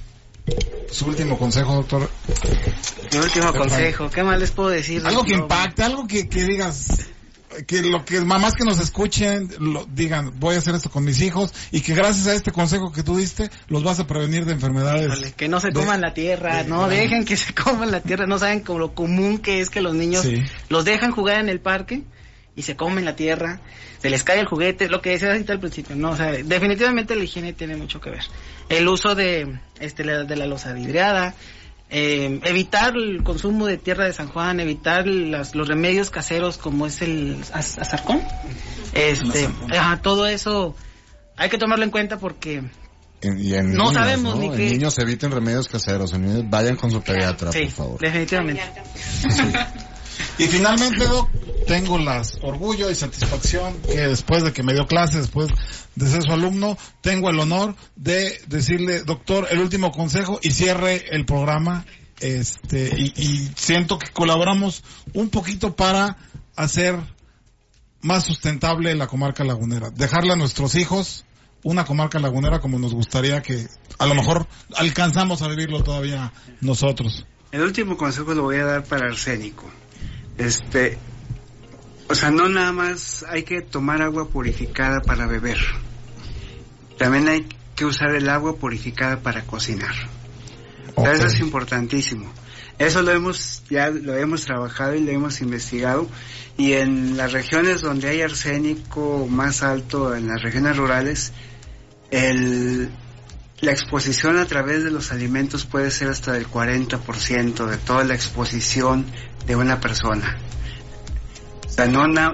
su último consejo, doctor. Mi último consejo, ¿qué más les puedo decir? Algo que impacte, algo que, que digas, que lo que mamás que nos escuchen lo, digan, voy a hacer esto con mis hijos y que gracias a este consejo que tú diste los vas a prevenir de enfermedades. híjole, que no se de- coman la tierra, de- no de- dejen que se coman la tierra, no saben como lo común que es que los niños Sí. los dejan jugar en el parque y se comen la tierra, se les cae el juguete, lo que decía ahorita al principio, no, o sea, definitivamente la higiene tiene mucho que ver. El uso de este la- de la losa vidriada, eh, evitar el consumo de tierra de San Juan, evitar las- los remedios caseros como es el az- azarcón, este, ajá, todo eso hay que tomarlo en cuenta porque En- y en No niños, sabemos ¿no? ni En qué- niños eviten remedios caseros. En niños vayan con su pediatra, sí, por favor. definitivamente. Y finalmente, Doc, tengo las orgullo y satisfacción que después de que me dio clase, después de ser su alumno, tengo el honor de decirle, doctor, el último consejo y cierre el programa. Este, y, y siento que colaboramos un poquito para hacer más sustentable la comarca lagunera. Dejarle a nuestros hijos una comarca lagunera como nos gustaría que a lo mejor alcanzamos a vivirlo todavía nosotros. El último consejo lo voy a dar para arsénico. Este, o sea, no nada más hay que tomar agua purificada para beber. También hay que usar el agua purificada para cocinar. Eso es importantísimo. Eso lo hemos ya lo hemos trabajado y lo hemos investigado y en las regiones donde hay arsénico más alto, en las regiones rurales, el, la exposición a través de los alimentos puede ser hasta del 40% de toda la exposición de una persona.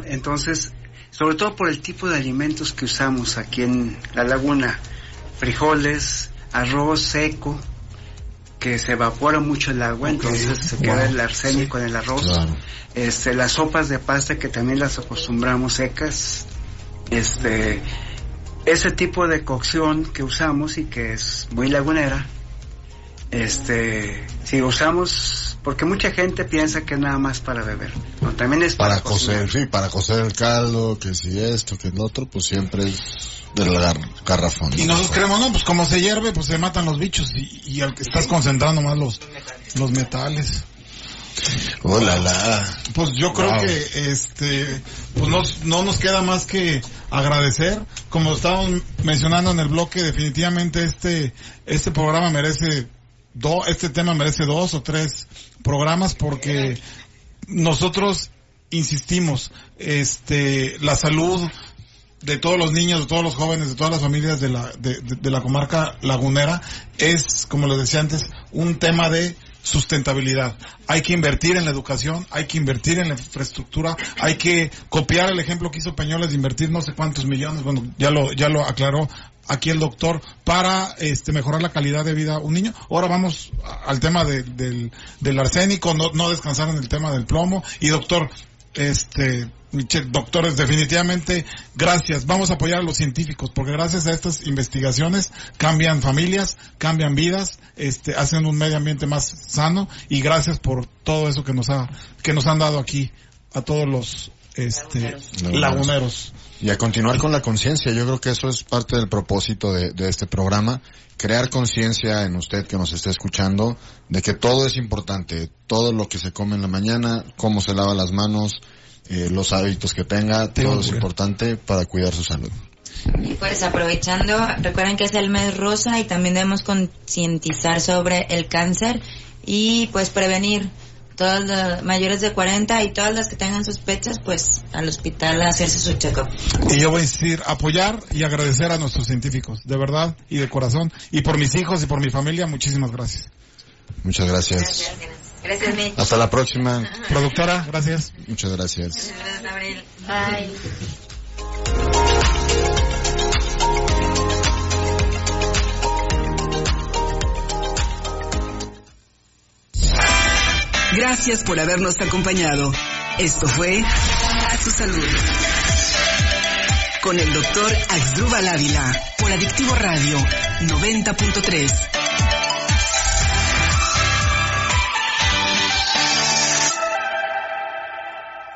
entonces, sobre todo por el tipo de alimentos que usamos aquí en la laguna, frijoles, arroz seco, que se evapora mucho el agua, entonces se queda el arsénico en el arroz. Este, las sopas de pasta que también las acostumbramos secas, este, ese tipo de cocción que usamos y que es muy lagunera, este, si usamos, porque mucha gente piensa que nada más para beber, no, también es para, cocer, sí, para cocer el caldo, que si esto, que el otro, pues siempre es del garrafón. Y nosotros creemos, no, pues como se hierve, pues se matan los bichos y, y al que estás concentrando más los, los metales. Oh, la, Pues yo creo que este pues no, no nos queda más que agradecer. Como estábamos mencionando en el bloque, definitivamente este este programa merece do, este tema merece dos o tres programas porque nosotros insistimos, este la salud de todos los niños, de todos los jóvenes, de todas las familias de la, de, de la comarca lagunera es, como les decía antes, un tema de sustentabilidad. Hay que invertir en la educación, hay que invertir en la infraestructura, hay que copiar el ejemplo que hizo Peñoles de invertir no sé cuántos millones, bueno, ya lo, ya lo aclaró aquí el doctor, para este, mejorar la calidad de vida a un niño. Ahora vamos al tema del, del arsénico, no, no descansar en el tema del plomo. Y doctor, este, doctores, definitivamente, gracias. Vamos a apoyar a los científicos, porque gracias a estas investigaciones cambian familias, cambian vidas, este, hacen un medio ambiente más sano y gracias por todo eso que nos ha, que nos han dado aquí a todos los, este, laguneros. Y a continuar con la conciencia, yo creo que eso es parte del propósito de, de este programa, crear conciencia en usted que nos está escuchando de que todo es importante, todo lo que se come en la mañana, cómo se lava las manos, eh, los hábitos que tenga, todo es importante para cuidar su salud. Y pues aprovechando, recuerden que es el mes rosa y también debemos concientizar sobre el cáncer y pues prevenir todas las mayores de 40 y todas las que tengan sospechas, pues al hospital a hacerse su check-up. Y yo voy a decir, apoyar y agradecer a nuestros científicos, de verdad y de corazón. Y por mis hijos y por mi familia, muchísimas gracias. Muchas gracias. Gracias, gracias Mitch. Hasta la próxima. Productora, gracias. Muchas gracias. Gracias, Abril. Bye. Gracias por habernos acompañado. Esto fue A su salud. Con el doctor Axdrúbal Ávila por Adictivo Radio 90.3.